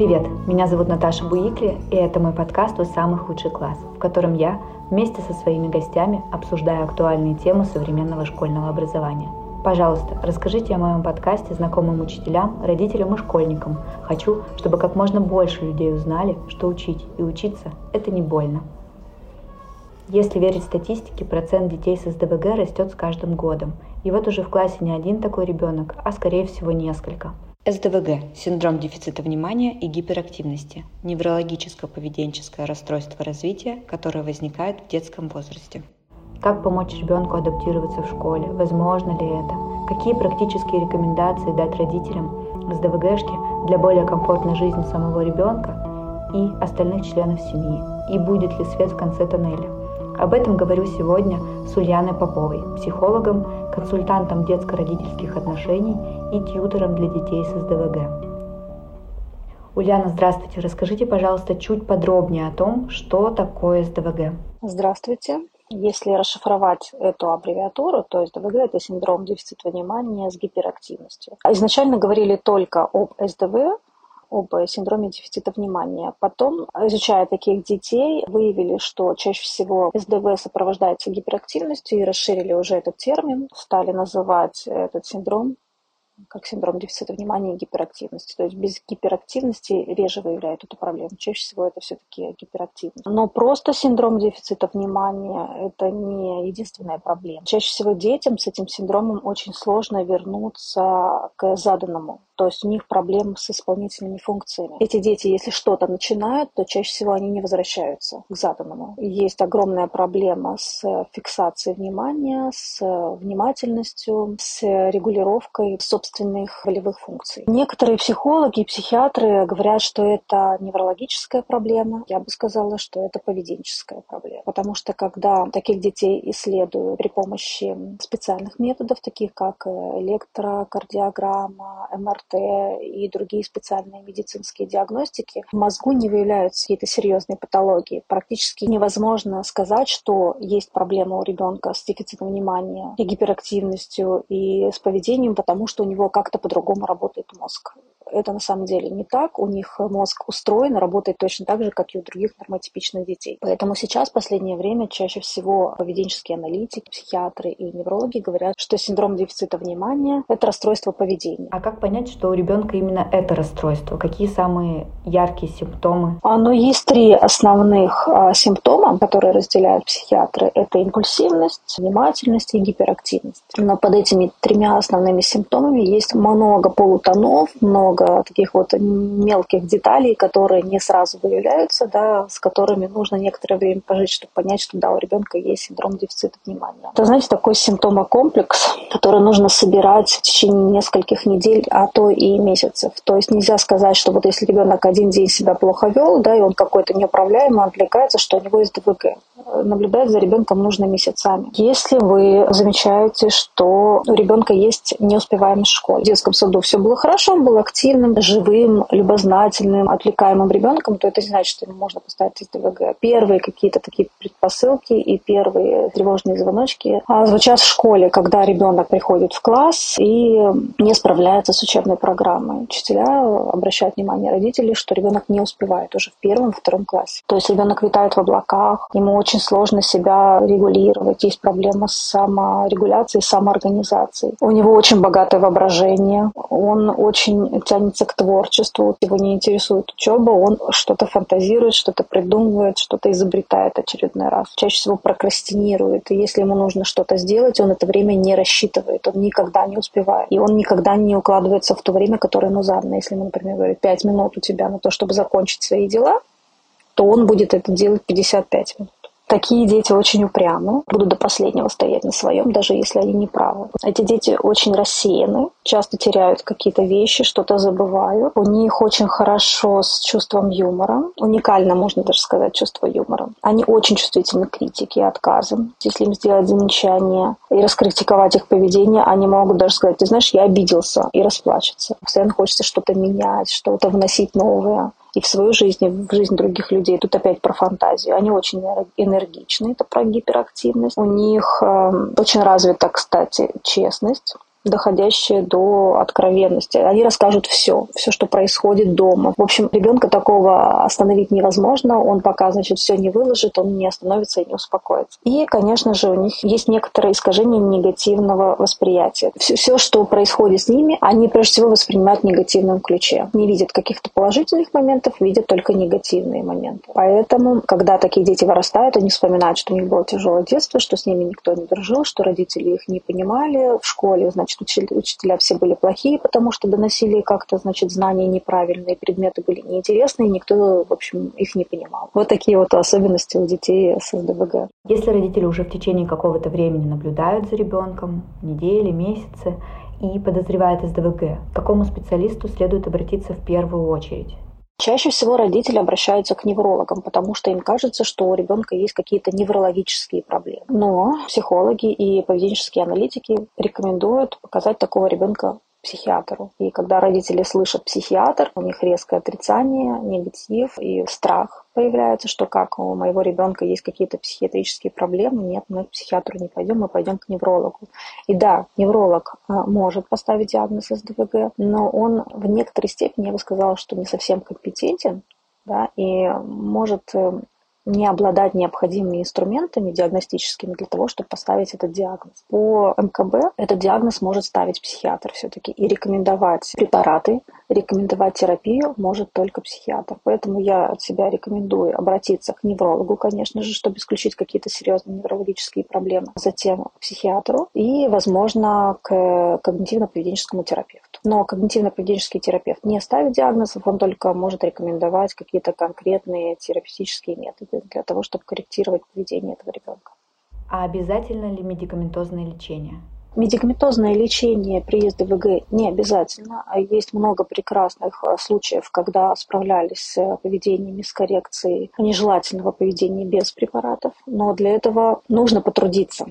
Привет, меня зовут Наташа Буикли, и это мой подкаст «У самых худший класс», в котором я вместе со своими гостями обсуждаю актуальные темы современного школьного образования. Пожалуйста, расскажите о моем подкасте знакомым учителям, родителям и школьникам. Хочу, чтобы как можно больше людей узнали, что учить и учиться – это не больно. Если верить статистике, процент детей с СДВГ растет с каждым годом. И вот уже в классе не один такой ребенок, а скорее всего несколько – СДВГ – синдром дефицита внимания и гиперактивности, неврологическое-поведенческое расстройство развития, которое возникает в детском возрасте. Как помочь ребенку адаптироваться в школе? Возможно ли это? Какие практические рекомендации дать родителям СДВГшки для более комфортной жизни самого ребенка и остальных членов семьи? И будет ли свет в конце тоннеля? Об этом говорю сегодня с Ульяной Поповой, психологом, консультантом детско-родительских отношений и тьютором для детей с СДВГ. Ульяна, здравствуйте. Расскажите, пожалуйста, чуть подробнее о том, что такое СДВГ. Здравствуйте. Если расшифровать эту аббревиатуру, то СДВГ – это синдром дефицита внимания с гиперактивностью. Изначально говорили только об СДВ, об синдроме дефицита внимания. Потом, изучая таких детей, выявили, что чаще всего СДВ сопровождается гиперактивностью и расширили уже этот термин, стали называть этот синдром как синдром дефицита внимания и гиперактивности. То есть без гиперактивности реже выявляют эту проблему. Чаще всего это все-таки гиперактивность. Но просто синдром дефицита внимания – это не единственная проблема. Чаще всего детям с этим синдромом очень сложно вернуться к заданному то есть у них проблемы с исполнительными функциями. Эти дети, если что-то начинают, то чаще всего они не возвращаются к заданному. Есть огромная проблема с фиксацией внимания, с внимательностью, с регулировкой собственных волевых функций. Некоторые психологи и психиатры говорят, что это неврологическая проблема. Я бы сказала, что это поведенческая проблема. Потому что когда таких детей исследуют при помощи специальных методов, таких как электрокардиограмма, МРТ, МРТ и другие специальные медицинские диагностики, в мозгу не выявляются какие-то серьезные патологии. Практически невозможно сказать, что есть проблема у ребенка с дефицитом внимания и гиперактивностью и с поведением, потому что у него как-то по-другому работает мозг это на самом деле не так. У них мозг устроен, работает точно так же, как и у других нормотипичных детей. Поэтому сейчас, в последнее время, чаще всего поведенческие аналитики, психиатры и неврологи говорят, что синдром дефицита внимания – это расстройство поведения. А как понять, что у ребенка именно это расстройство? Какие самые яркие симптомы? Оно есть три основных а, симптома, которые разделяют психиатры. Это импульсивность, внимательность и гиперактивность. Но под этими тремя основными симптомами есть много полутонов, много много таких вот мелких деталей, которые не сразу выявляются, да, с которыми нужно некоторое время пожить, чтобы понять, что да, у ребенка есть синдром дефицита внимания. Это, знаете, такой симптомокомплекс, который нужно собирать в течение нескольких недель, а то и месяцев. То есть нельзя сказать, что вот если ребенок один день себя плохо вел, да, и он какой-то неуправляемый, отвлекается, что у него есть ДВГ. Наблюдать за ребенком нужно месяцами. Если вы замечаете, что у ребенка есть неуспеваемость в школе, в детском саду все было хорошо, он был активным, активным, живым, любознательным, отвлекаемым ребенком, то это не значит, что ему можно поставить ТВГ. Первые какие-то такие предпосылки и первые тревожные звоночки а, звучат в школе, когда ребенок приходит в класс и не справляется с учебной программой. Учителя обращают внимание родителей, что ребенок не успевает уже в первом, втором классе. То есть ребенок витает в облаках, ему очень сложно себя регулировать, есть проблема с саморегуляцией, самоорганизацией. У него очень богатое воображение, он очень тянет тянется к творчеству, его не интересует учеба, он что-то фантазирует, что-то придумывает, что-то изобретает очередной раз. Чаще всего прокрастинирует. И если ему нужно что-то сделать, он это время не рассчитывает, он никогда не успевает. И он никогда не укладывается в то время, которое ему задано. Если ему, например, говорят, 5 минут у тебя на то, чтобы закончить свои дела, то он будет это делать 55 минут. Такие дети очень упрямы, будут до последнего стоять на своем, даже если они не правы. Эти дети очень рассеяны, часто теряют какие-то вещи, что-то забывают. У них очень хорошо с чувством юмора. Уникально, можно даже сказать, чувство юмора. Они очень чувствительны к критике и отказам. Если им сделать замечание и раскритиковать их поведение, они могут даже сказать, ты знаешь, я обиделся и расплачется. Постоянно хочется что-то менять, что-то вносить новое и в свою жизнь, и в жизнь других людей. Тут опять про фантазию. Они очень энергичны, это про гиперактивность. У них э, очень развита, кстати, честность доходящие до откровенности. Они расскажут все, все, что происходит дома. В общем, ребенка такого остановить невозможно. Он пока, значит, все не выложит, он не остановится и не успокоится. И, конечно же, у них есть некоторые искажения негативного восприятия. Все, все, что происходит с ними, они прежде всего воспринимают в негативном ключе. Не видят каких-то положительных моментов, видят только негативные моменты. Поэтому, когда такие дети вырастают, они вспоминают, что у них было тяжелое детство, что с ними никто не дружил, что родители их не понимали в школе, значит, значит, учителя все были плохие, потому что доносили как-то, значит, знания неправильные, предметы были неинтересные, никто, в общем, их не понимал. Вот такие вот особенности у детей с СДВГ. Если родители уже в течение какого-то времени наблюдают за ребенком, недели, месяцы, и подозревают СДВГ, к какому специалисту следует обратиться в первую очередь? Чаще всего родители обращаются к неврологам, потому что им кажется, что у ребенка есть какие-то неврологические проблемы. Но психологи и поведенческие аналитики рекомендуют показать такого ребенка психиатру. И когда родители слышат психиатр, у них резкое отрицание, негатив и страх появляется, что как у моего ребенка есть какие-то психиатрические проблемы, нет, мы к психиатру не пойдем, мы пойдем к неврологу. И да, невролог а, может поставить диагноз СДВГ, но он в некоторой степени, я бы сказала, что не совсем компетентен, да, и может э, не обладать необходимыми инструментами диагностическими для того, чтобы поставить этот диагноз. По МКБ этот диагноз может ставить психиатр все-таки и рекомендовать препараты, рекомендовать терапию может только психиатр. Поэтому я от себя рекомендую обратиться к неврологу, конечно же, чтобы исключить какие-то серьезные неврологические проблемы, затем к психиатру и, возможно, к когнитивно-поведенческому терапевту. Но когнитивно-поведенческий терапевт не ставит диагнозов, он только может рекомендовать какие-то конкретные терапевтические методы для того, чтобы корректировать поведение этого ребенка. А обязательно ли медикаментозное лечение? Медикаментозное лечение при СДВГ не обязательно. а Есть много прекрасных э, случаев, когда справлялись с поведениями, с коррекцией нежелательного поведения без препаратов. Но для этого нужно потрудиться.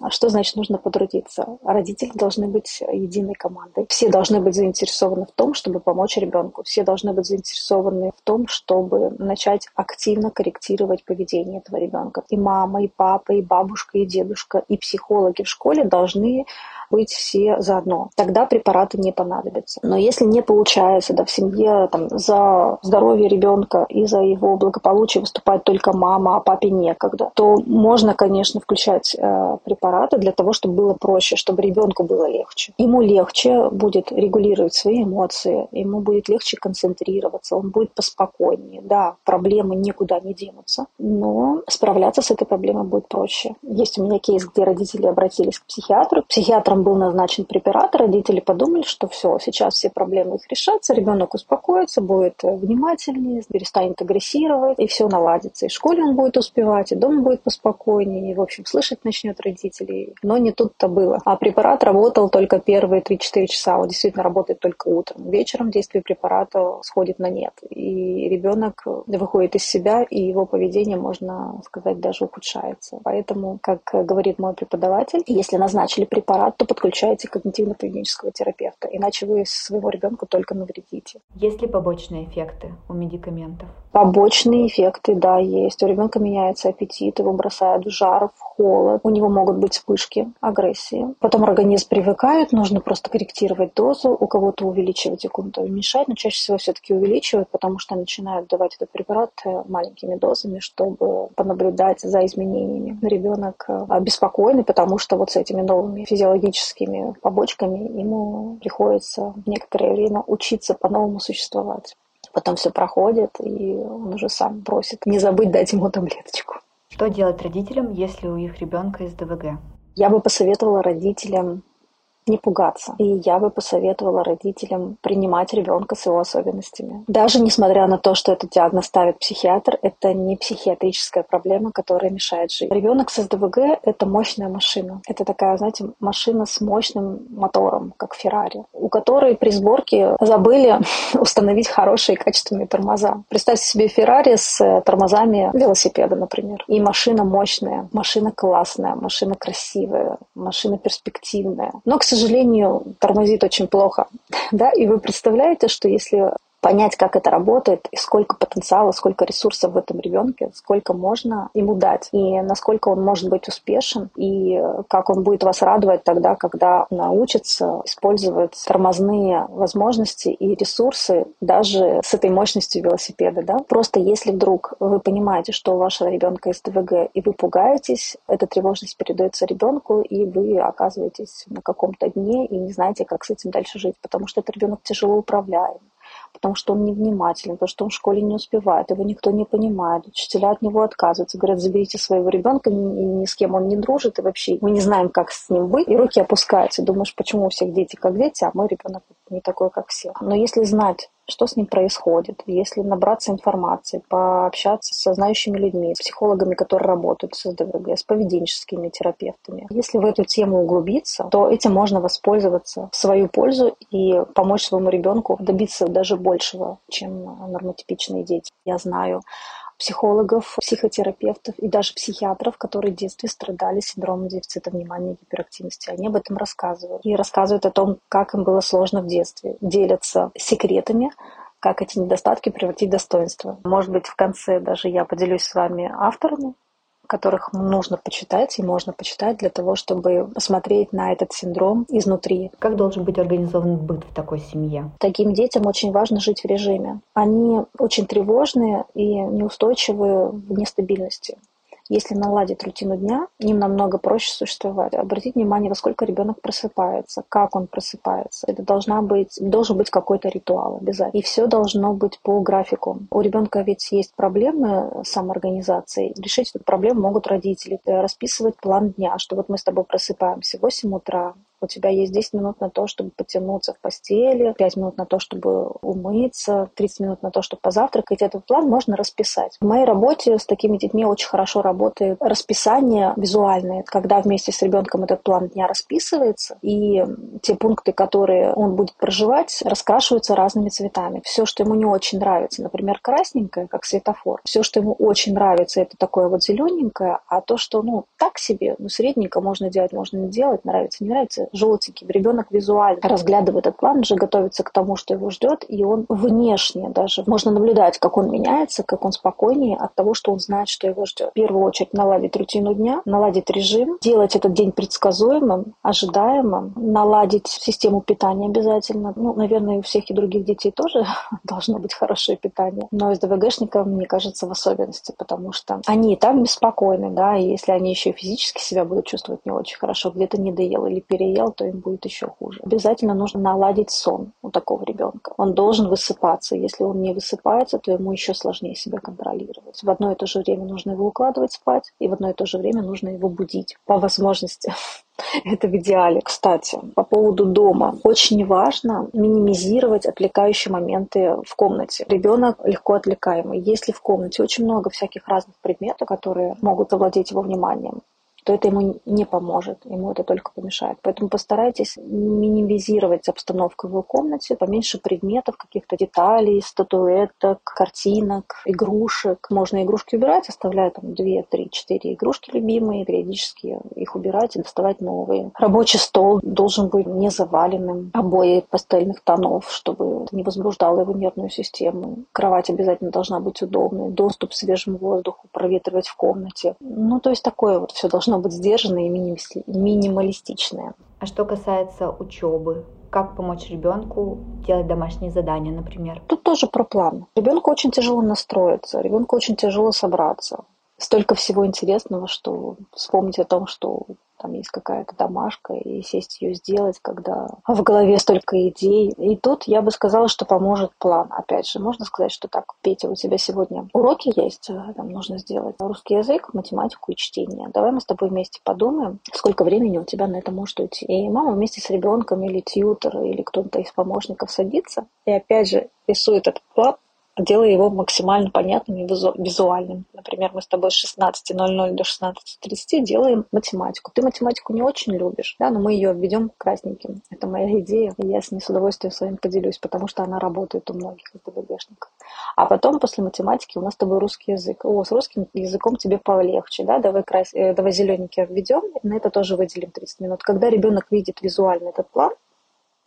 А что значит нужно потрудиться? Родители должны быть единой командой. Все должны быть заинтересованы в том, чтобы помочь ребенку. Все должны быть заинтересованы в том, чтобы начать активно корректировать поведение этого ребенка. И мама, и папа, и бабушка, и дедушка, и психологи в школе должны быть все заодно. Тогда препараты не понадобятся. Но если не получается да, в семье там, за здоровье ребенка и за его благополучие выступает только мама, а папе некогда, то можно, конечно, включать э, препараты для того, чтобы было проще, чтобы ребенку было легче. Ему легче будет регулировать свои эмоции, ему будет легче концентрироваться, он будет поспокойнее. Да, проблемы никуда не денутся, но справляться с этой проблемой будет проще. Есть у меня кейс, где родители обратились к психиатру. Психиатр утром был назначен препарат, родители подумали, что все, сейчас все проблемы их решатся, ребенок успокоится, будет внимательнее, перестанет агрессировать, и все наладится. И в школе он будет успевать, и дома будет поспокойнее, и, в общем, слышать начнет родителей. Но не тут-то было. А препарат работал только первые 3-4 часа. Он действительно работает только утром. Вечером действие препарата сходит на нет. И ребенок выходит из себя, и его поведение, можно сказать, даже ухудшается. Поэтому, как говорит мой преподаватель, если назначили препарат, то подключаете когнитивно-поведенческого терапевта, иначе вы своего ребенка только навредите. Есть ли побочные эффекты у медикаментов? Побочные эффекты, да, есть. У ребенка меняется аппетит, его бросает в жар, в холод. У него могут быть вспышки агрессии. Потом организм привыкает, нужно просто корректировать дозу. У кого-то увеличивать, у кого-то уменьшать, но чаще всего все-таки увеличивают, потому что начинают давать этот препарат э, маленькими дозами, чтобы понаблюдать за изменениями. Ребенок э, обеспокоенный, потому что вот с этими новыми физиологическими побочками ему приходится некоторое время учиться по-новому существовать. Потом все проходит, и он уже сам просит не забыть дать ему таблеточку. Что делать родителям, если у их ребенка СДВГ? Я бы посоветовала родителям не пугаться. И я бы посоветовала родителям принимать ребенка с его особенностями. Даже несмотря на то, что этот диагноз ставит психиатр, это не психиатрическая проблема, которая мешает жить. Ребенок с СДВГ — это мощная машина. Это такая, знаете, машина с мощным мотором, как Феррари, у которой при сборке забыли установить хорошие качественные тормоза. Представьте себе Феррари с тормозами велосипеда, например. И машина мощная, машина классная, машина красивая, машина перспективная. Но, к сожалению, сожалению, тормозит очень плохо. Да? И вы представляете, что если понять, как это работает, и сколько потенциала, сколько ресурсов в этом ребенке, сколько можно ему дать, и насколько он может быть успешен, и как он будет вас радовать тогда, когда научится использовать тормозные возможности и ресурсы даже с этой мощностью велосипеда. Да? Просто если вдруг вы понимаете, что у вашего ребенка есть ДВГ, и вы пугаетесь, эта тревожность передается ребенку, и вы оказываетесь на каком-то дне и не знаете, как с этим дальше жить, потому что этот ребенок тяжело управляем потому что он невнимателен, потому что он в школе не успевает, его никто не понимает, учителя от него отказываются, говорят, заберите своего ребенка, ни, ни с кем он не дружит, и вообще мы не знаем, как с ним быть, и руки опускаются, думаешь, почему у всех дети как дети, а мой ребенок не такой, как все. Но если знать, что с ним происходит, если набраться информации, пообщаться со знающими людьми, с психологами, которые работают с СДВГ, с поведенческими терапевтами. Если в эту тему углубиться, то этим можно воспользоваться в свою пользу и помочь своему ребенку добиться даже большего, чем нормотипичные дети. Я знаю психологов, психотерапевтов и даже психиатров, которые в детстве страдали синдромом дефицита внимания и гиперактивности. Они об этом рассказывают. И рассказывают о том, как им было сложно в детстве. Делятся секретами, как эти недостатки превратить в достоинство. Может быть, в конце даже я поделюсь с вами авторами которых нужно почитать и можно почитать для того, чтобы посмотреть на этот синдром изнутри. Как должен быть организован быт в такой семье? Таким детям очень важно жить в режиме. Они очень тревожные и неустойчивые в нестабильности. Если наладить рутину дня, им намного проще существовать. Обратить внимание, во сколько ребенок просыпается, как он просыпается. Это должна быть, должен быть какой-то ритуал обязательно. И все должно быть по графику. У ребенка ведь есть проблемы с самоорганизацией. Решить эту проблему могут родители. Расписывать план дня, что вот мы с тобой просыпаемся в 8 утра, у тебя есть 10 минут на то, чтобы потянуться в постели, 5 минут на то, чтобы умыться, 30 минут на то, чтобы позавтракать. Этот план можно расписать. В моей работе с такими детьми очень хорошо работает расписание визуальное, когда вместе с ребенком этот план дня расписывается, и те пункты, которые он будет проживать, раскрашиваются разными цветами. Все, что ему не очень нравится, например, красненькое, как светофор, все, что ему очень нравится, это такое вот зелененькое, а то, что, ну, так себе, ну, средненько можно делать, можно не делать, нравится, не нравится, желтеньким. Ребенок визуально разглядывает этот план, уже готовится к тому, что его ждет, и он внешне даже можно наблюдать, как он меняется, как он спокойнее от того, что он знает, что его ждет. В первую очередь наладить рутину дня, наладить режим, делать этот день предсказуемым, ожидаемым, наладить систему питания обязательно. Ну, наверное, у всех и других детей тоже должно быть хорошее питание. Но из ДВГшников, мне кажется, в особенности, потому что они и так беспокойны, да, и если они еще физически себя будут чувствовать не очень хорошо, где-то не доел или переел, ел, то им будет еще хуже. Обязательно нужно наладить сон у такого ребенка. Он должен высыпаться. Если он не высыпается, то ему еще сложнее себя контролировать. В одно и то же время нужно его укладывать спать, и в одно и то же время нужно его будить по возможности. Это в идеале. Кстати, по поводу дома. Очень важно минимизировать отвлекающие моменты в комнате. Ребенок легко отвлекаемый. Если в комнате очень много всяких разных предметов, которые могут овладеть его вниманием, то это ему не поможет, ему это только помешает. Поэтому постарайтесь минимизировать обстановку в его комнате, поменьше предметов, каких-то деталей, статуэток, картинок, игрушек. Можно игрушки убирать, оставляя там 2, 3, 4 игрушки любимые, периодически их убирать и доставать новые. Рабочий стол должен быть не заваленным, обои пастельных тонов, чтобы это не возбуждало его нервную систему. Кровать обязательно должна быть удобной, доступ к свежему воздуху, проветривать в комнате. Ну, то есть такое вот все должно должно быть сдержанное и минималистичное. А что касается учебы, как помочь ребенку делать домашние задания, например? Тут тоже про план. Ребенку очень тяжело настроиться, ребенку очень тяжело собраться. Столько всего интересного, что вспомнить о том, что там есть какая-то домашка, и сесть ее сделать, когда в голове столько идей. И тут я бы сказала, что поможет план. Опять же, можно сказать, что так, Петя, у тебя сегодня уроки есть, э, там нужно сделать русский язык, математику и чтение. Давай мы с тобой вместе подумаем, сколько времени у тебя на это может уйти. И мама вместе с ребенком или тьютер, или кто-то из помощников садится и опять же рисует этот план, делая его максимально понятным и визуальным. Например, мы с тобой с 16.00 до 16.30 делаем математику. Ты математику не очень любишь, да, но мы ее введем красненьким. Это моя идея, и я с ней с удовольствием с вами поделюсь, потому что она работает у многих ДБГшников. А потом, после математики, у нас с тобой русский язык. О, с русским языком тебе полегче, да, давай, крас... Э, давай зелененький введем, на это тоже выделим 30 минут. Когда ребенок видит визуально этот план,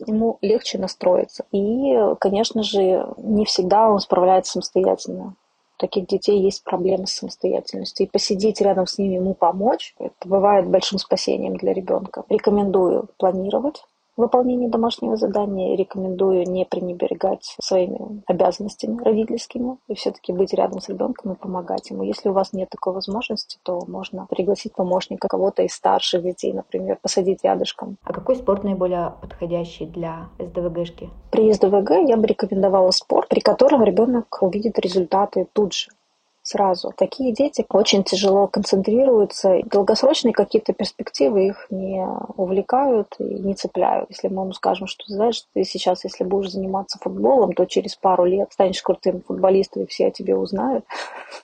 ему легче настроиться. И, конечно же, не всегда он справляется самостоятельно. У таких детей есть проблемы с самостоятельностью. И посидеть рядом с ними, ему помочь, это бывает большим спасением для ребенка. Рекомендую планировать выполнении домашнего задания рекомендую не пренебрегать своими обязанностями родительскими и все-таки быть рядом с ребенком и помогать ему. Если у вас нет такой возможности, то можно пригласить помощника, кого-то из старших детей, например, посадить рядышком. А какой спорт наиболее подходящий для СДВГшки? При СДВГ я бы рекомендовала спорт, при котором ребенок увидит результаты тут же сразу. Такие дети очень тяжело концентрируются, долгосрочные какие-то перспективы их не увлекают и не цепляют. Если мы ему скажем, что знаешь, ты сейчас, если будешь заниматься футболом, то через пару лет станешь крутым футболистом, и все о тебе узнают,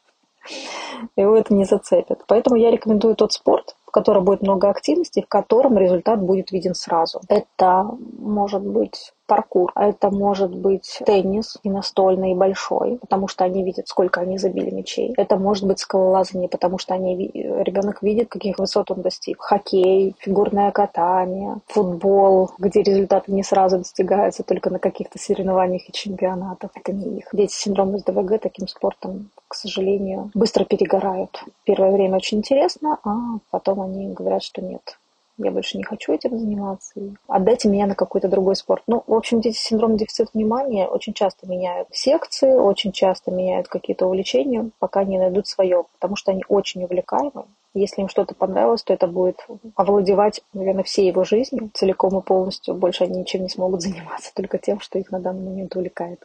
его это не зацепит. Поэтому я рекомендую тот спорт, в котором будет много активности, в котором результат будет виден сразу. Это может быть паркур, а это может быть теннис и настольный, и большой, потому что они видят, сколько они забили мячей. Это может быть скалолазание, потому что они, ребенок видит, каких высот он достиг. Хоккей, фигурное катание, футбол, где результаты не сразу достигаются, только на каких-то соревнованиях и чемпионатах. Это не их. Дети с синдромом СДВГ таким спортом, к сожалению, быстро перегорают. Первое время очень интересно, а потом они говорят, что нет, я больше не хочу этим заниматься, отдайте меня на какой-то другой спорт. Ну, в общем, дети с синдромом дефицита внимания очень часто меняют секции, очень часто меняют какие-то увлечения, пока не найдут свое, потому что они очень увлекаемы. Если им что-то понравилось, то это будет овладевать, наверное, всей его жизнью целиком и полностью. Больше они ничем не смогут заниматься, только тем, что их на данный момент увлекает.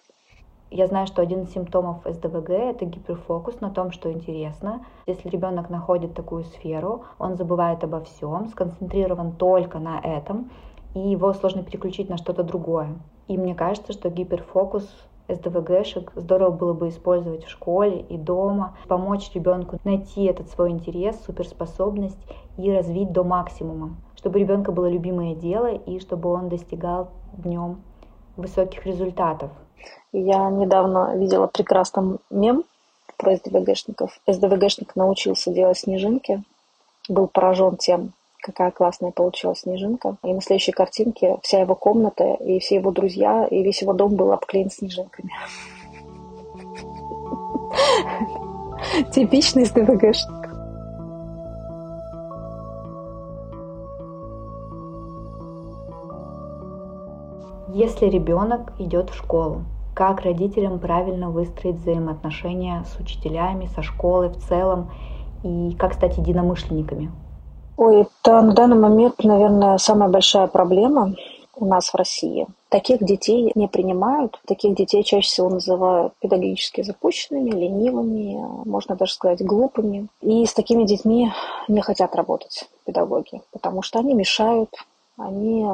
Я знаю, что один из симптомов СДВГ – это гиперфокус на том, что интересно. Если ребенок находит такую сферу, он забывает обо всем, сконцентрирован только на этом, и его сложно переключить на что-то другое. И мне кажется, что гиперфокус СДВГшек здорово было бы использовать в школе и дома, помочь ребенку найти этот свой интерес, суперспособность и развить до максимума, чтобы у ребенка было любимое дело и чтобы он достигал в нем высоких результатов. Я недавно видела прекрасный мем про СДВГшников. СДВГшник научился делать снежинки, был поражен тем, какая классная получилась снежинка. И на следующей картинке вся его комната и все его друзья и весь его дом был обклеен снежинками. Типичный СДВГшник. Если ребенок идет в школу, как родителям правильно выстроить взаимоотношения с учителями, со школой в целом и как стать единомышленниками? Ой, это на данный момент, наверное, самая большая проблема у нас в России. Таких детей не принимают. Таких детей чаще всего называют педагогически запущенными, ленивыми, можно даже сказать глупыми. И с такими детьми не хотят работать педагоги, потому что они мешают, они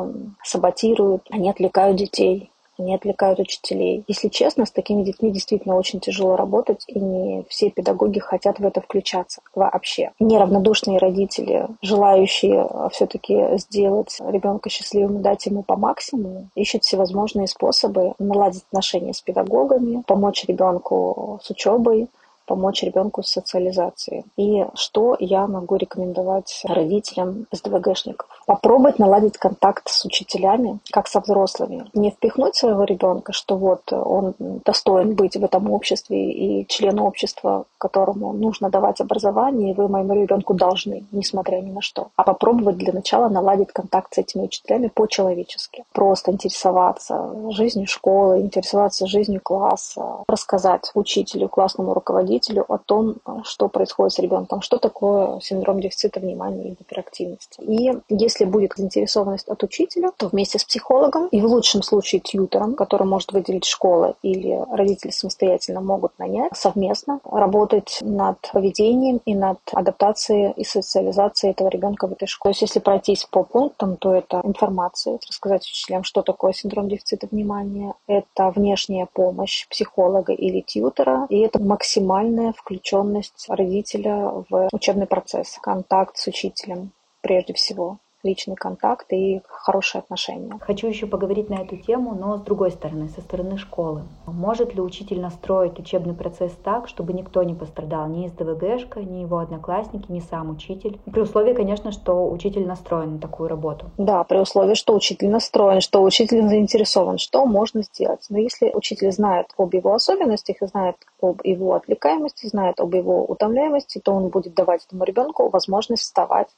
саботируют, они отвлекают детей они отвлекают учителей. Если честно, с такими детьми действительно очень тяжело работать, и не все педагоги хотят в это включаться вообще. Неравнодушные родители, желающие все-таки сделать ребенка счастливым и дать ему по максимуму, ищут всевозможные способы наладить отношения с педагогами, помочь ребенку с учебой, помочь ребенку с социализацией. И что я могу рекомендовать родителям СДВГшников? Попробовать наладить контакт с учителями, как со взрослыми. Не впихнуть своего ребенка, что вот он достоин быть в этом обществе и член общества, которому нужно давать образование, и вы моему ребенку должны, несмотря ни на что. А попробовать для начала наладить контакт с этими учителями по-человечески. Просто интересоваться жизнью школы, интересоваться жизнью класса, рассказать учителю, классному руководителю, родителю о том, что происходит с ребенком, что такое синдром дефицита внимания и гиперактивности. И если будет заинтересованность от учителя, то вместе с психологом и в лучшем случае тьютером, который может выделить школа или родители самостоятельно могут нанять, совместно работать над поведением и над адаптацией и социализацией этого ребенка в этой школе. То есть если пройтись по пунктам, то это информация, рассказать учителям, что такое синдром дефицита внимания, это внешняя помощь психолога или тьютера, и это максимально максимальная включенность родителя в учебный процесс, контакт с учителем прежде всего. Личный контакт и хорошие отношения. Хочу еще поговорить на эту тему, но с другой стороны, со стороны школы. Может ли учитель настроить учебный процесс так, чтобы никто не пострадал, ни из ДВГшка, ни его одноклассники, ни сам учитель? При условии, конечно, что учитель настроен на такую работу. Да, при условии, что учитель настроен, что учитель заинтересован, что можно сделать. Но если учитель знает об его особенностях и знает об его отвлекаемости, знает об его утомляемости, то он будет давать этому ребенку возможность вставать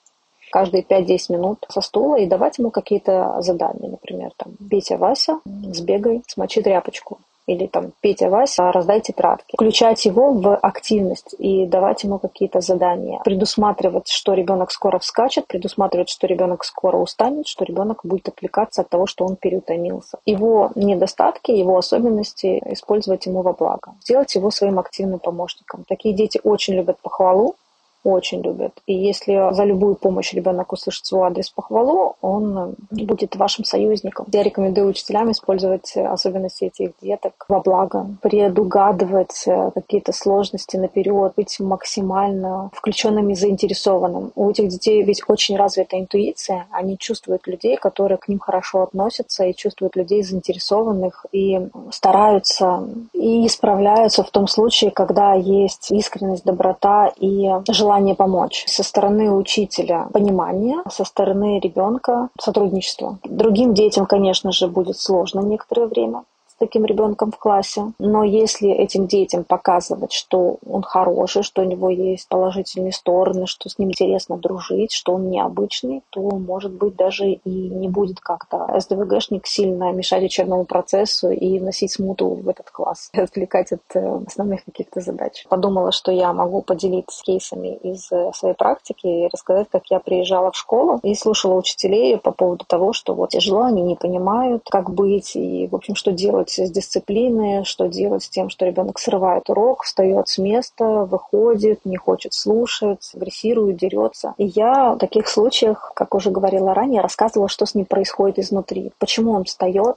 каждые 5-10 минут со стула и давать ему какие-то задания. Например, там, Петя, Вася, сбегай, смочи тряпочку или там Петя, Вася, раздай тетрадки. Включать его в активность и давать ему какие-то задания. Предусматривать, что ребенок скоро вскачет, предусматривать, что ребенок скоро устанет, что ребенок будет отвлекаться от того, что он переутомился. Его недостатки, его особенности использовать ему во благо. Сделать его своим активным помощником. Такие дети очень любят похвалу, очень любят. И если за любую помощь ребенок услышит свой адрес похвалу, он будет вашим союзником. Я рекомендую учителям использовать особенности этих деток во благо, предугадывать э, какие-то сложности наперед, быть максимально включенными и заинтересованным. У этих детей ведь очень развита интуиция, они чувствуют людей, которые к ним хорошо относятся, и чувствуют людей заинтересованных, и стараются, и исправляются в том случае, когда есть искренность, доброта и желание желание помочь. Со стороны учителя понимание, со стороны ребенка сотрудничество. Другим детям, конечно же, будет сложно некоторое время таким ребенком в классе. Но если этим детям показывать, что он хороший, что у него есть положительные стороны, что с ним интересно дружить, что он необычный, то, может быть, даже и не будет как-то СДВГшник сильно мешать учебному процессу и вносить смуту в этот класс, отвлекать от э, основных каких-то задач. Подумала, что я могу поделиться кейсами из э, своей практики и рассказать, как я приезжала в школу и слушала учителей по поводу того, что вот тяжело, они не понимают, как быть и, в общем, что делать делать с дисциплиной, что делать с тем, что ребенок срывает урок, встает с места, выходит, не хочет слушать, агрессирует, дерется. И я в таких случаях, как уже говорила ранее, рассказывала, что с ним происходит изнутри, почему он встает,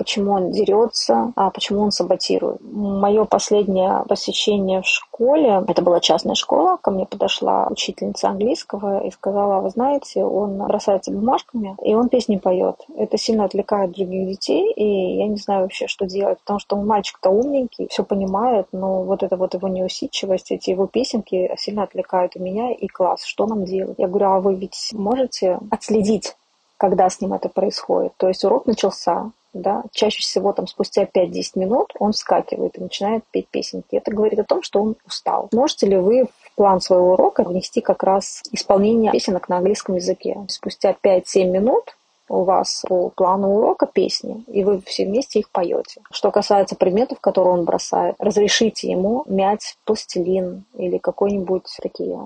почему он дерется, а почему он саботирует. Мое последнее посещение в школе, это была частная школа, ко мне подошла учительница английского и сказала, вы знаете, он бросается бумажками, и он песни поет. Это сильно отвлекает других детей, и я не знаю вообще, что делать, потому что мальчик-то умненький, все понимает, но вот это вот его неусидчивость, эти его песенки сильно отвлекают и меня, и класс. Что нам делать? Я говорю, а вы ведь можете отследить когда с ним это происходит. То есть урок начался, да, чаще всего там спустя 5-10 минут он вскакивает и начинает петь песенки. Это говорит о том, что он устал. Можете ли вы в план своего урока внести как раз исполнение песенок на английском языке? Спустя 5-7 минут у вас по плану урока песни, и вы все вместе их поете. Что касается предметов, которые он бросает, разрешите ему мять пластилин или какой-нибудь такие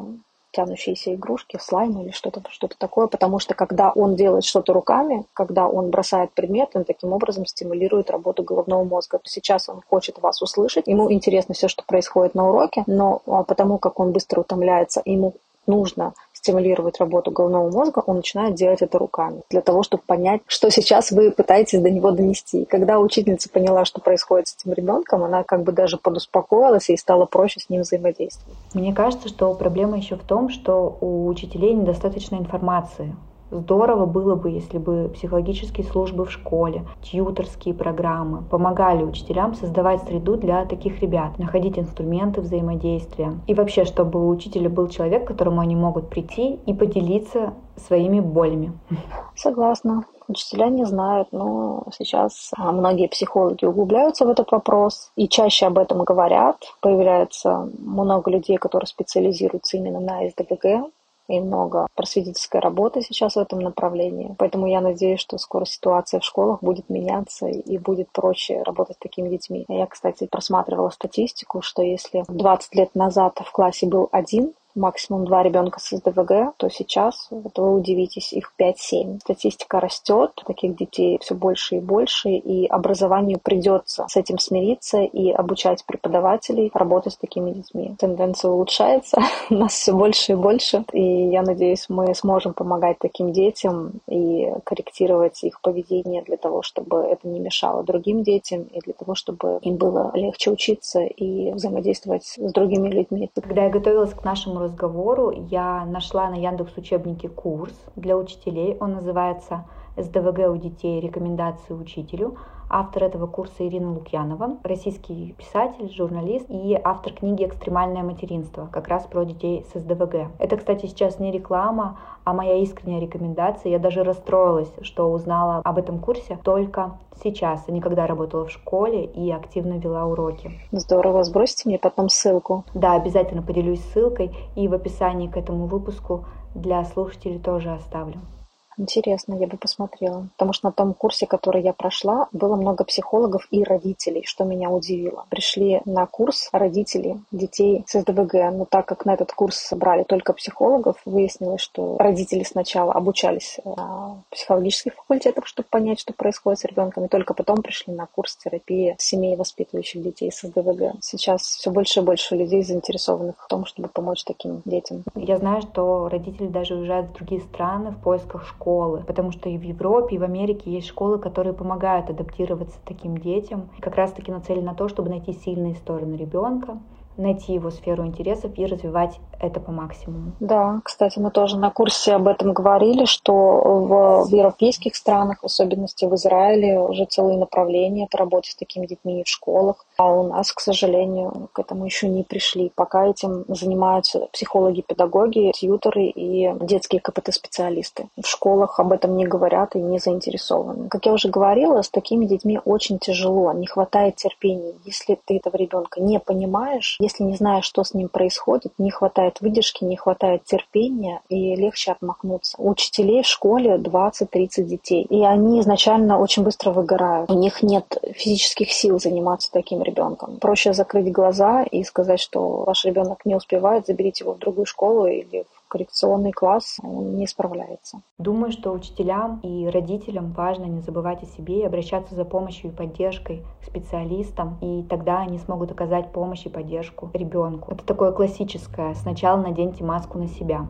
тянущиеся игрушки, слайм или что-то что такое, потому что когда он делает что-то руками, когда он бросает предмет, он таким образом стимулирует работу головного мозга. Сейчас он хочет вас услышать, ему интересно все, что происходит на уроке, но а, потому как он быстро утомляется, ему нужно стимулировать работу головного мозга, он начинает делать это руками, для того, чтобы понять, что сейчас вы пытаетесь до него донести. И когда учительница поняла, что происходит с этим ребенком, она как бы даже подуспокоилась и стало проще с ним взаимодействовать. Мне кажется, что проблема еще в том, что у учителей недостаточно информации Здорово было бы, если бы психологические службы в школе, тьюторские программы помогали учителям создавать среду для таких ребят, находить инструменты взаимодействия. И вообще, чтобы у учителя был человек, к которому они могут прийти и поделиться своими болями. Согласна. Учителя не знают, но сейчас многие психологи углубляются в этот вопрос и чаще об этом говорят. Появляется много людей, которые специализируются именно на СДГГ, и много просветительской работы сейчас в этом направлении. Поэтому я надеюсь, что скоро ситуация в школах будет меняться и будет проще работать с такими детьми. Я, кстати, просматривала статистику, что если 20 лет назад в классе был один максимум два ребенка с СДВГ, то сейчас, вот вы удивитесь, их 5-7. Статистика растет, таких детей все больше и больше, и образованию придется с этим смириться и обучать преподавателей работать с такими детьми. Тенденция улучшается, нас все больше и больше, и я надеюсь, мы сможем помогать таким детям и корректировать их поведение для того, чтобы это не мешало другим детям, и для того, чтобы им было легче учиться и взаимодействовать с другими людьми. Когда я готовилась к нашему разговору я нашла на Яндекс учебнике курс для учителей. Он называется СДВГ у детей. Рекомендации учителю. Автор этого курса Ирина Лукьянова, российский писатель, журналист и автор книги «Экстремальное материнство», как раз про детей с СДВГ. Это, кстати, сейчас не реклама, а моя искренняя рекомендация. Я даже расстроилась, что узнала об этом курсе только сейчас, а не когда работала в школе и активно вела уроки. Здорово, сбросьте мне потом ссылку. Да, обязательно поделюсь ссылкой и в описании к этому выпуску для слушателей тоже оставлю. Интересно, я бы посмотрела. Потому что на том курсе, который я прошла, было много психологов и родителей, что меня удивило. Пришли на курс родители детей с СДВГ, но так как на этот курс собрали только психологов, выяснилось, что родители сначала обучались на психологических факультетах, чтобы понять, что происходит с ребенком, и только потом пришли на курс терапии семей, воспитывающих детей с СДВГ. Сейчас все больше и больше людей заинтересованных в том, чтобы помочь таким детям. Я знаю, что родители даже уезжают в другие страны в поисках школ школы, потому что и в Европе, и в Америке есть школы, которые помогают адаптироваться таким детям, как раз-таки нацелены на то, чтобы найти сильные стороны ребенка, найти его сферу интересов и развивать это по максимуму. Да, кстати, мы тоже на курсе об этом говорили, что в, в европейских странах, в особенности в Израиле, уже целые направления по работе с такими детьми в школах. А у нас, к сожалению, к этому еще не пришли. Пока этим занимаются психологи, педагоги, тьюторы и детские КПТ-специалисты. В школах об этом не говорят и не заинтересованы. Как я уже говорила, с такими детьми очень тяжело, не хватает терпения. Если ты этого ребенка не понимаешь, если не знаешь, что с ним происходит, не хватает выдержки, не хватает терпения и легче отмахнуться. У учителей в школе 20-30 детей, и они изначально очень быстро выгорают. У них нет физических сил заниматься таким ребенком. Проще закрыть глаза и сказать, что ваш ребенок не успевает, заберите его в другую школу или коррекционный класс, он не справляется. Думаю, что учителям и родителям важно не забывать о себе и обращаться за помощью и поддержкой к специалистам, и тогда они смогут оказать помощь и поддержку ребенку. Это такое классическое «сначала наденьте маску на себя».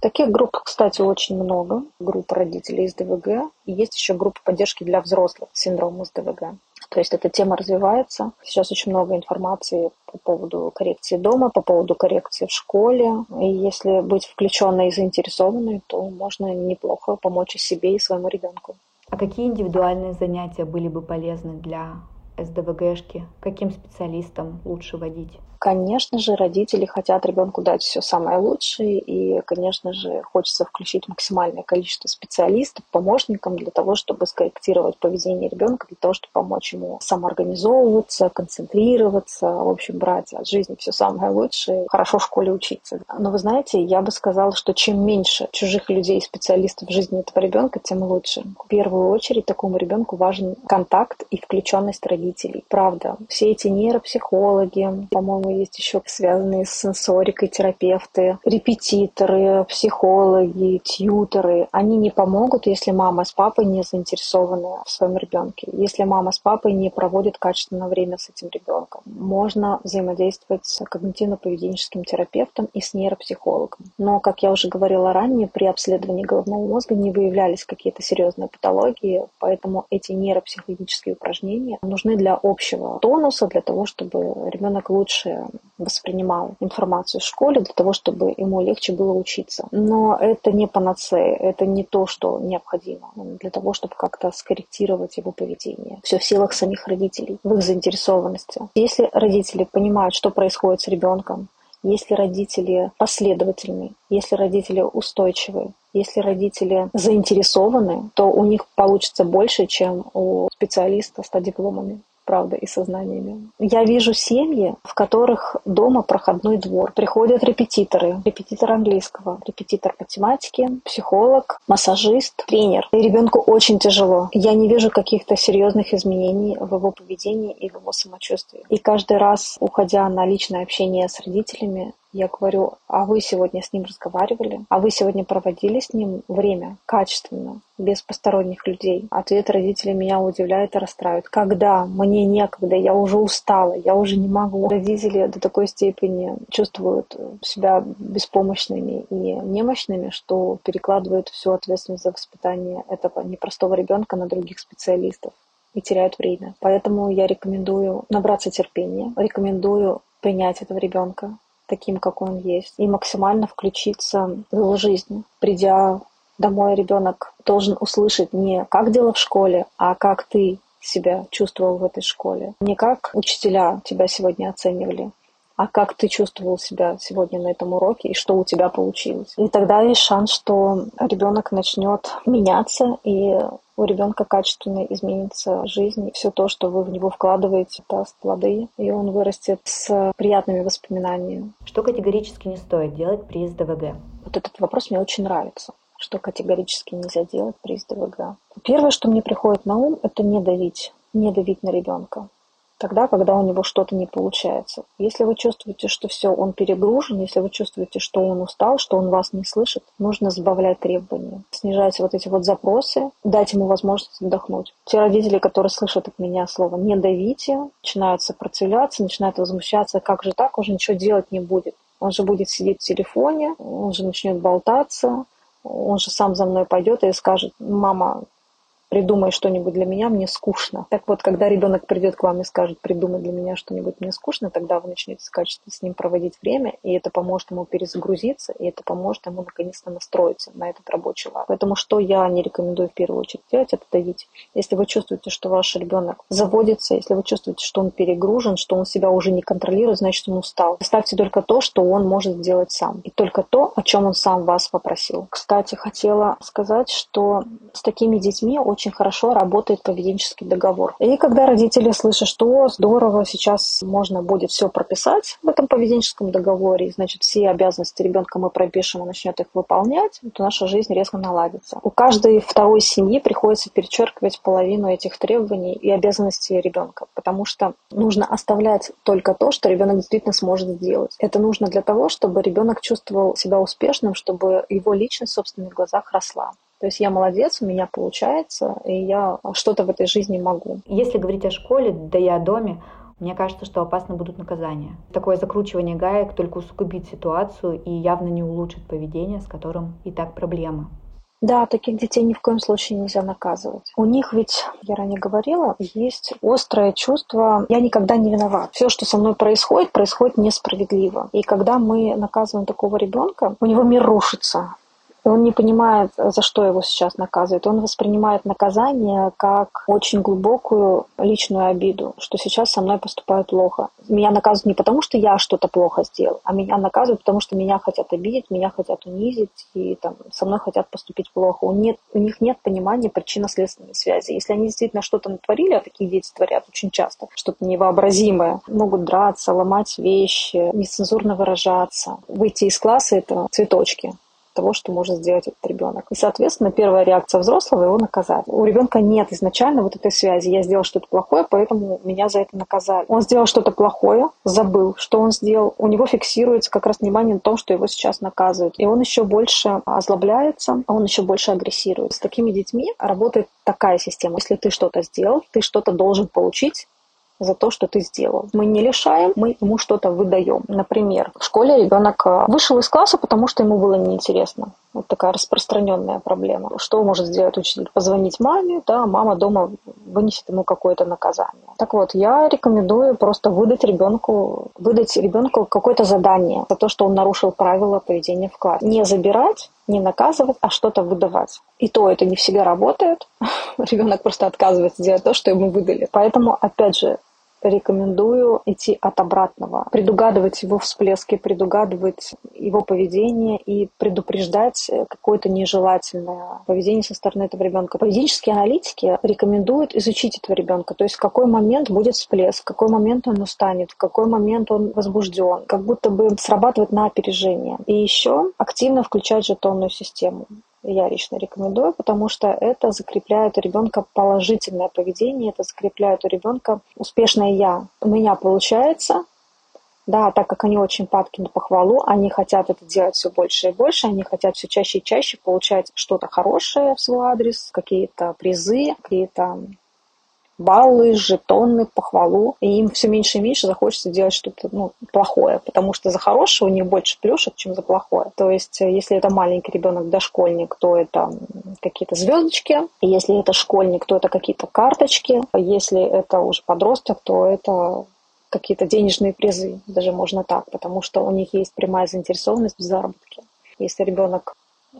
Таких групп, кстати, очень много. Группа родителей из ДВГ. И есть еще группа поддержки для взрослых с синдромом СДВГ. То есть эта тема развивается. Сейчас очень много информации по поводу коррекции дома, по поводу коррекции в школе. И если быть включенной и заинтересованной, то можно неплохо помочь и себе, и своему ребенку. А какие индивидуальные занятия были бы полезны для СДВГшки? Каким специалистам лучше водить? Конечно же, родители хотят ребенку дать все самое лучшее, и, конечно же, хочется включить максимальное количество специалистов, помощников для того, чтобы скорректировать поведение ребенка, для того, чтобы помочь ему самоорганизовываться, концентрироваться, в общем, брать от жизни все самое лучшее, хорошо в школе учиться. Но вы знаете, я бы сказала, что чем меньше чужих людей специалистов в жизни этого ребенка, тем лучше. В первую очередь такому ребенку важен контакт и включенность родителей. Правда, все эти нейропсихологи, по-моему, есть еще связанные с сенсорикой терапевты, репетиторы, психологи, тьютеры. Они не помогут, если мама с папой не заинтересованы в своем ребенке, если мама с папой не проводят качественное время с этим ребенком. Можно взаимодействовать с когнитивно-поведенческим терапевтом и с нейропсихологом. Но, как я уже говорила ранее, при обследовании головного мозга не выявлялись какие-то серьезные патологии, поэтому эти нейропсихологические упражнения нужны для общего тонуса, для того, чтобы ребенок лучше воспринимал информацию в школе для того, чтобы ему легче было учиться. Но это не панацея, это не то, что необходимо для того, чтобы как-то скорректировать его поведение. Все в силах самих родителей, в их заинтересованности. Если родители понимают, что происходит с ребенком, если родители последовательны, если родители устойчивы, если родители заинтересованы, то у них получится больше, чем у специалиста с дипломами правда, и сознаниями. Я вижу семьи, в которых дома проходной двор. Приходят репетиторы, репетитор английского, репетитор математики, психолог, массажист, тренер. И ребенку очень тяжело. Я не вижу каких-то серьезных изменений в его поведении и в его самочувствии. И каждый раз, уходя на личное общение с родителями, я говорю, а вы сегодня с ним разговаривали? А вы сегодня проводили с ним время качественно, без посторонних людей? Ответ родителей меня удивляет и расстраивает. Когда? Мне некогда, я уже устала, я уже не могу. Родители до такой степени чувствуют себя беспомощными и немощными, что перекладывают всю ответственность за воспитание этого непростого ребенка на других специалистов и теряют время. Поэтому я рекомендую набраться терпения, рекомендую принять этого ребенка, таким, как он есть, и максимально включиться в его жизнь. Придя домой, ребенок должен услышать не как дело в школе, а как ты себя чувствовал в этой школе. Не как учителя тебя сегодня оценивали, а как ты чувствовал себя сегодня на этом уроке и что у тебя получилось. И тогда есть шанс, что ребенок начнет меняться, и у ребенка качественно изменится жизнь. Все то, что вы в него вкладываете, даст плоды, и он вырастет с приятными воспоминаниями. Что категорически не стоит делать при СДВГ? Вот этот вопрос мне очень нравится что категорически нельзя делать при СДВГ. Первое, что мне приходит на ум, это не давить, не давить на ребенка тогда, когда у него что-то не получается. Если вы чувствуете, что все, он перегружен, если вы чувствуете, что он устал, что он вас не слышит, нужно сбавлять требования, снижать вот эти вот запросы, дать ему возможность отдохнуть. Те родители, которые слышат от меня слово «не давите», начинают сопротивляться, начинают возмущаться, как же так, он же ничего делать не будет. Он же будет сидеть в телефоне, он же начнет болтаться, он же сам за мной пойдет и скажет, мама, придумай что-нибудь для меня, мне скучно. Так вот, когда ребенок придет к вам и скажет, придумай для меня что-нибудь, мне скучно, тогда вы начнете качественно с ним проводить время, и это поможет ему перезагрузиться, и это поможет ему наконец-то настроиться на этот рабочий лад. Поэтому что я не рекомендую в первую очередь делать, это давить. Если вы чувствуете, что ваш ребенок заводится, если вы чувствуете, что он перегружен, что он себя уже не контролирует, значит, он устал. Ставьте только то, что он может сделать сам, и только то, о чем он сам вас попросил. Кстати, хотела сказать, что с такими детьми очень очень хорошо работает поведенческий договор. И когда родители слышат, что здорово, сейчас можно будет все прописать в этом поведенческом договоре, и, значит, все обязанности ребенка мы пропишем, и начнет их выполнять, то наша жизнь резко наладится. У каждой второй семьи приходится перечеркивать половину этих требований и обязанностей ребенка, потому что нужно оставлять только то, что ребенок действительно сможет сделать. Это нужно для того, чтобы ребенок чувствовал себя успешным, чтобы его личность в собственных глазах росла. То есть я молодец, у меня получается, и я что-то в этой жизни могу. Если говорить о школе, да и о доме, мне кажется, что опасно будут наказания. Такое закручивание гаек только усугубит ситуацию и явно не улучшит поведение, с которым и так проблемы. Да, таких детей ни в коем случае нельзя наказывать. У них ведь, я ранее говорила, есть острое чувство «я никогда не виноват». Все, что со мной происходит, происходит несправедливо. И когда мы наказываем такого ребенка, у него мир рушится он не понимает, за что его сейчас наказывают. Он воспринимает наказание как очень глубокую личную обиду, что сейчас со мной поступают плохо. Меня наказывают не потому, что я что-то плохо сделал, а меня наказывают, потому что меня хотят обидеть, меня хотят унизить и там, со мной хотят поступить плохо. У, нет, у них нет понимания причинно-следственной связи. Если они действительно что-то натворили, а такие дети творят очень часто, что-то невообразимое, могут драться, ломать вещи, нецензурно выражаться. Выйти из класса — это цветочки того, что может сделать этот ребенок. И, соответственно, первая реакция взрослого его наказать. У ребенка нет изначально вот этой связи. Я сделал что-то плохое, поэтому меня за это наказали. Он сделал что-то плохое, забыл, что он сделал. У него фиксируется как раз внимание на том, что его сейчас наказывают. И он еще больше озлобляется, он еще больше агрессирует. С такими детьми работает такая система. Если ты что-то сделал, ты что-то должен получить, за то, что ты сделал. Мы не лишаем, мы ему что-то выдаем. Например, в школе ребенок а, вышел из класса, потому что ему было неинтересно. Вот такая распространенная проблема. Что может сделать учитель? Позвонить маме, да, мама дома вынесет ему какое-то наказание. Так вот, я рекомендую просто выдать ребенку, выдать ребенку какое-то задание за то, что он нарушил правила поведения в классе. Не забирать, не наказывать, а что-то выдавать. И то это не всегда работает. Ребенок просто отказывается делать то, что ему выдали. Поэтому, опять же, рекомендую идти от обратного, предугадывать его всплески, предугадывать его поведение и предупреждать какое-то нежелательное поведение со стороны этого ребенка. Поведенческие аналитики рекомендуют изучить этого ребенка, то есть в какой момент будет всплеск, в какой момент он устанет, в какой момент он возбужден, как будто бы срабатывать на опережение. И еще активно включать жетонную систему я лично рекомендую, потому что это закрепляет у ребенка положительное поведение, это закрепляет у ребенка успешное я. У меня получается, да, так как они очень падки на похвалу, они хотят это делать все больше и больше, они хотят все чаще и чаще получать что-то хорошее в свой адрес, какие-то призы, какие-то баллы, жетоны, похвалу. И им все меньше и меньше захочется делать что-то ну, плохое, потому что за хорошее у них больше плюшек, чем за плохое. То есть, э, если это маленький ребенок, дошкольник, то это какие-то звездочки. Если это школьник, то это какие-то карточки. Если это уже подросток, то это какие-то денежные призы, даже можно так, потому что у них есть прямая заинтересованность в заработке. Если ребенок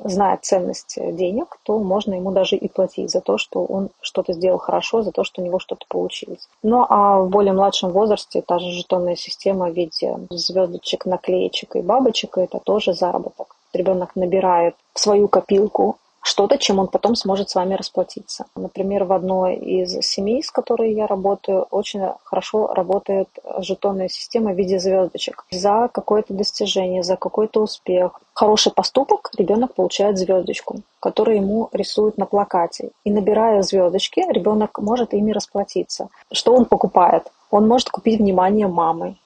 знает ценность денег, то можно ему даже и платить за то, что он что-то сделал хорошо, за то, что у него что-то получилось. Ну а в более младшем возрасте та же жетонная система в виде звездочек, наклеечек и бабочек – это тоже заработок. Ребенок набирает в свою копилку что-то, чем он потом сможет с вами расплатиться. Например, в одной из семей, с которой я работаю, очень хорошо работает жетонная система в виде звездочек. За какое-то достижение, за какой-то успех, хороший поступок ребенок получает звездочку, которую ему рисуют на плакате. И набирая звездочки, ребенок может ими расплатиться. Что он покупает? Он может купить внимание мамы,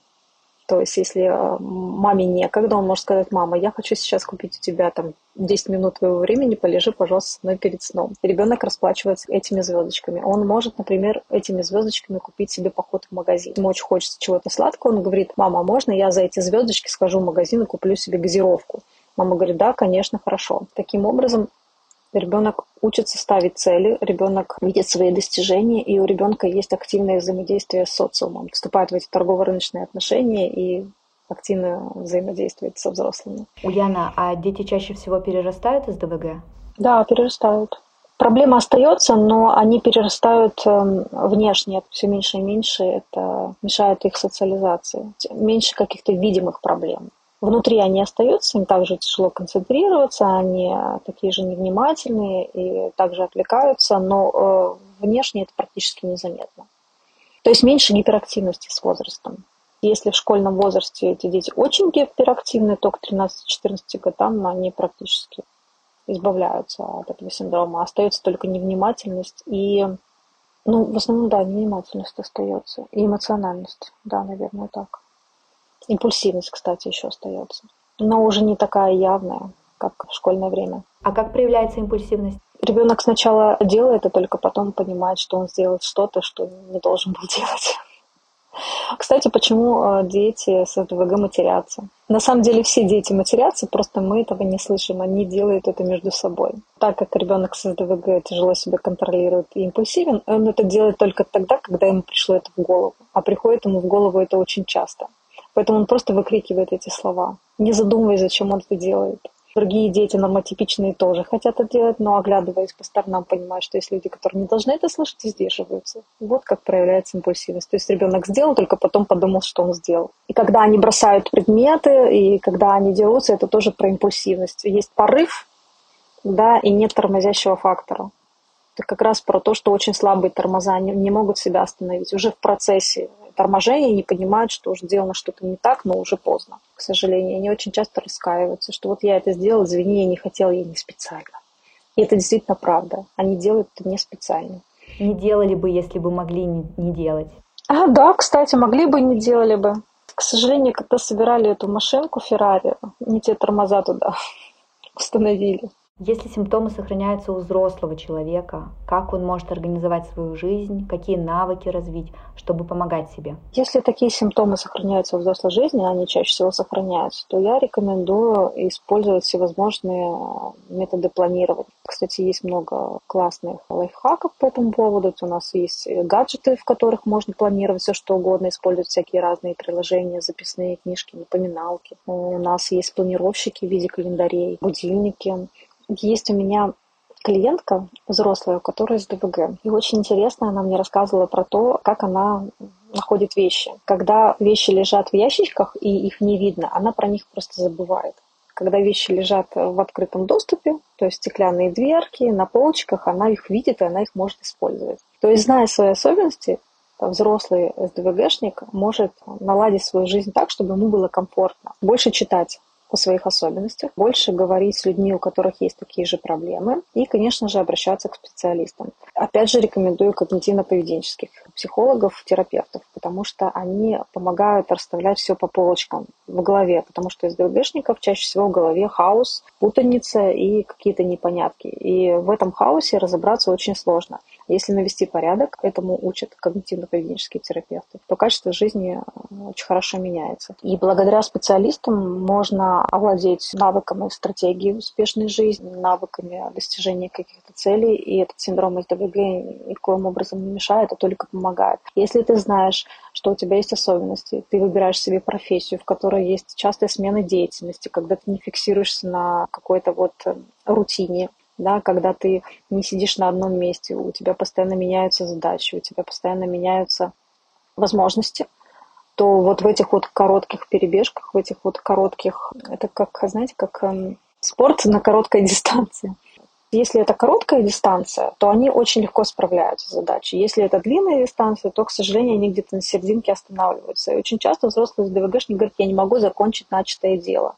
то есть, если э, маме некогда, он может сказать, мама, я хочу сейчас купить у тебя там 10 минут твоего времени, полежи, пожалуйста, со мной перед сном. Ребенок расплачивается этими звездочками. Он может, например, этими звездочками купить себе поход в магазин. Ему очень хочется чего-то сладкого, он говорит, мама, можно я за эти звездочки схожу в магазин и куплю себе газировку? Мама говорит, да, конечно, хорошо. Таким образом, Ребенок учится ставить цели, ребенок видит свои достижения, и у ребенка есть активное взаимодействие с социумом, вступает в эти торгово-рыночные отношения и активно взаимодействует со взрослыми. Ульяна, а дети чаще всего перерастают из ДВГ? Да, перерастают. Проблема остается, но они перерастают эм, внешне, все меньше и меньше, это мешает их социализации. Меньше каких-то видимых проблем. Внутри они остаются, им также тяжело концентрироваться, они такие же невнимательные и также отвлекаются, но э, внешне это практически незаметно. То есть меньше гиперактивности с возрастом. Если в школьном возрасте эти дети очень гиперактивны, то к 13-14 годам они практически избавляются от этого синдрома. Остается только невнимательность и, ну, в основном, да, невнимательность остается. И эмоциональность, да, наверное, так. Импульсивность, кстати, еще остается. Но уже не такая явная, как в школьное время. А как проявляется импульсивность? Ребенок сначала делает, а только потом понимает, что он сделает что-то, что не должен был делать. Кстати, почему э, дети с СДВГ матерятся? На самом деле все дети матерятся, просто мы этого не слышим, они делают это между собой. Так как ребенок с СДВГ тяжело себя контролирует и импульсивен, он это делает только тогда, когда ему пришло это в голову. А приходит ему в голову это очень часто. Поэтому он просто выкрикивает эти слова, не задумываясь, зачем он это делает. Другие дети нормотипичные тоже хотят это делать, но оглядываясь по сторонам, понимают, что есть люди, которые не должны это слышать и сдерживаются. Вот как проявляется импульсивность. То есть ребенок сделал, только потом подумал, что он сделал. И когда они бросают предметы, и когда они дерутся, это тоже про импульсивность. Есть порыв, да, и нет тормозящего фактора. Это как раз про то, что очень слабые тормоза не, не могут себя остановить. Уже в процессе торможения не понимают, что уже сделано что-то не так, но уже поздно, к сожалению. Они очень часто раскаиваются, что вот я это сделал, извини, я не хотел, я не специально. И это действительно правда. Они делают это не специально. Не делали бы, если бы могли не, не делать. А, да, кстати, могли бы, не делали бы. К сожалению, когда собирали эту машинку Феррари, не те тормоза туда установили. Если симптомы сохраняются у взрослого человека, как он может организовать свою жизнь, какие навыки развить, чтобы помогать себе? Если такие симптомы сохраняются в взрослой жизни, они чаще всего сохраняются, то я рекомендую использовать всевозможные э, методы планирования. Кстати, есть много классных лайфхаков по этому поводу. У нас есть гаджеты, в которых можно планировать все, что угодно, использовать всякие разные приложения, записные книжки, напоминалки. У нас есть планировщики в виде календарей, будильники. Есть у меня клиентка взрослая, у которой с ДВГ. И очень интересно, она мне рассказывала про то, как она находит вещи. Когда вещи лежат в ящичках и их не видно, она про них просто забывает. Когда вещи лежат в открытом доступе, то есть стеклянные дверки на полочках, она их видит и она их может использовать. То есть, зная свои особенности, взрослый СДВГшник может наладить свою жизнь так, чтобы ему было комфортно. Больше читать, о своих особенностях, больше говорить с людьми, у которых есть такие же проблемы, и, конечно же, обращаться к специалистам. Опять же, рекомендую когнитивно-поведенческих психологов, терапевтов, потому что они помогают расставлять все по полочкам в голове, потому что из ДВГшников чаще всего в голове хаос, путаница и какие-то непонятки. И в этом хаосе разобраться очень сложно. Если навести порядок, этому учат когнитивно-поведенческие терапевты, то качество жизни э, очень хорошо меняется. И благодаря специалистам можно овладеть навыками стратегии успешной жизни, навыками достижения каких-то целей, и этот синдром СДВГ никоим образом не мешает, а только помогает. Если ты знаешь, что у тебя есть особенности, ты выбираешь себе профессию, в которой есть частая смена деятельности, когда ты не фиксируешься на какой-то вот э, рутине, да, когда ты не сидишь на одном месте, у тебя постоянно меняются задачи, у тебя постоянно меняются возможности, то вот в этих вот коротких перебежках, в этих вот коротких, это как, знаете, как эм, спорт на короткой дистанции. Если это короткая дистанция, то они очень легко справляются с задачей. Если это длинная дистанция, то, к сожалению, они где-то на серединке останавливаются. И очень часто взрослый СДВГшник говорит, я не могу закончить начатое дело.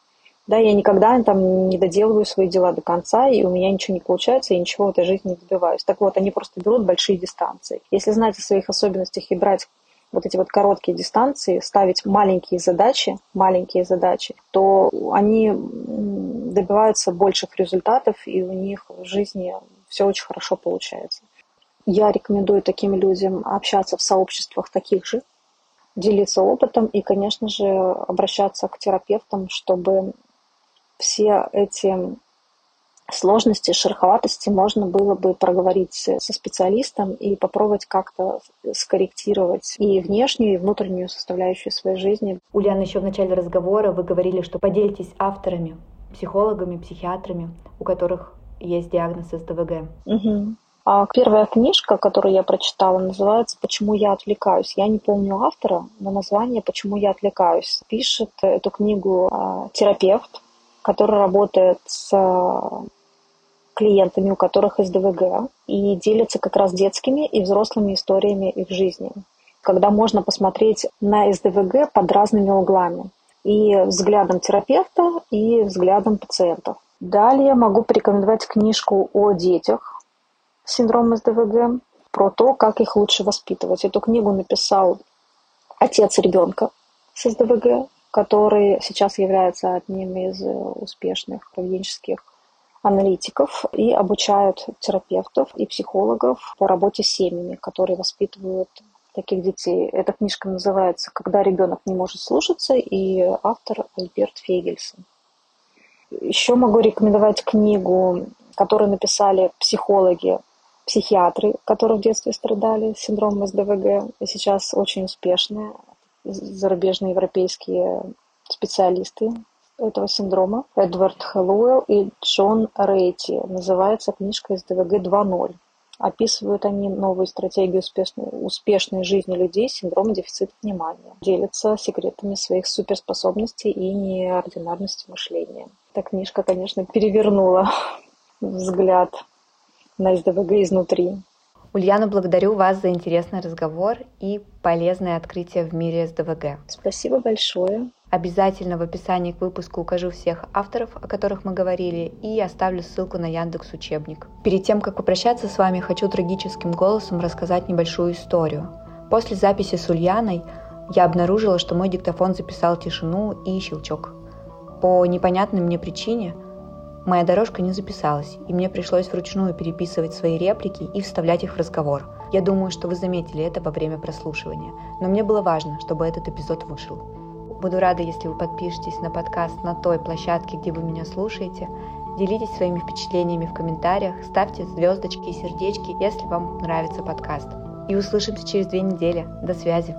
Да, я никогда там не доделываю свои дела до конца, и у меня ничего не получается, и ничего в этой жизни не добиваюсь. Так вот, они просто берут большие дистанции. Если знать о своих особенностях и брать вот эти вот короткие дистанции, ставить маленькие задачи, маленькие задачи, то они добиваются больших результатов, и у них в жизни все очень хорошо получается. Я рекомендую таким людям общаться в сообществах таких же, делиться опытом и, конечно же, обращаться к терапевтам, чтобы все эти сложности, шероховатости можно было бы проговорить со специалистом и попробовать как-то скорректировать и внешнюю, и внутреннюю составляющую своей жизни. Ульяна, еще в начале разговора вы говорили, что поделитесь авторами, психологами, психиатрами, у которых есть диагноз СДВГ. Угу. А первая книжка, которую я прочитала, называется «Почему я отвлекаюсь». Я не помню автора, но название «Почему я отвлекаюсь». Пишет эту книгу а, терапевт, который работает с э, клиентами, у которых СДВГ, и делится как раз детскими и взрослыми историями их жизни, когда можно посмотреть на СДВГ под разными углами, и взглядом терапевта, и взглядом пациентов. Далее могу порекомендовать книжку о детях с синдромом СДВГ, про то, как их лучше воспитывать. Эту книгу написал отец ребенка с СДВГ, который сейчас является одним из э, успешных поведенческих аналитиков и обучают терапевтов и психологов по работе с семьями, которые воспитывают таких детей. Эта книжка называется «Когда ребенок не может слушаться» и автор Альберт Фейгельсон. Еще могу рекомендовать книгу, которую написали психологи, психиатры, которые в детстве страдали синдромом СДВГ, и сейчас очень успешная зарубежные европейские специалисты этого синдрома, Эдвард Хэллоуэлл и Джон Рейти. Называется книжка СДВГ 2.0. Описывают они новую стратегию успешной, успешной жизни людей с синдромом дефицита внимания. Делятся секретами своих суперспособностей и неординарности мышления. Эта книжка, конечно, перевернула взгляд на СДВГ изнутри. Ульяна, благодарю вас за интересный разговор и полезное открытие в мире СДВГ. Спасибо большое. Обязательно в описании к выпуску укажу всех авторов, о которых мы говорили, и оставлю ссылку на Яндекс Учебник. Перед тем, как попрощаться с вами, хочу трагическим голосом рассказать небольшую историю. После записи с Ульяной я обнаружила, что мой диктофон записал тишину и щелчок. По непонятной мне причине – Моя дорожка не записалась, и мне пришлось вручную переписывать свои реплики и вставлять их в разговор. Я думаю, что вы заметили это во время прослушивания, но мне было важно, чтобы этот эпизод вышел. Буду рада, если вы подпишетесь на подкаст на той площадке, где вы меня слушаете. Делитесь своими впечатлениями в комментариях, ставьте звездочки и сердечки, если вам нравится подкаст. И услышимся через две недели. До связи!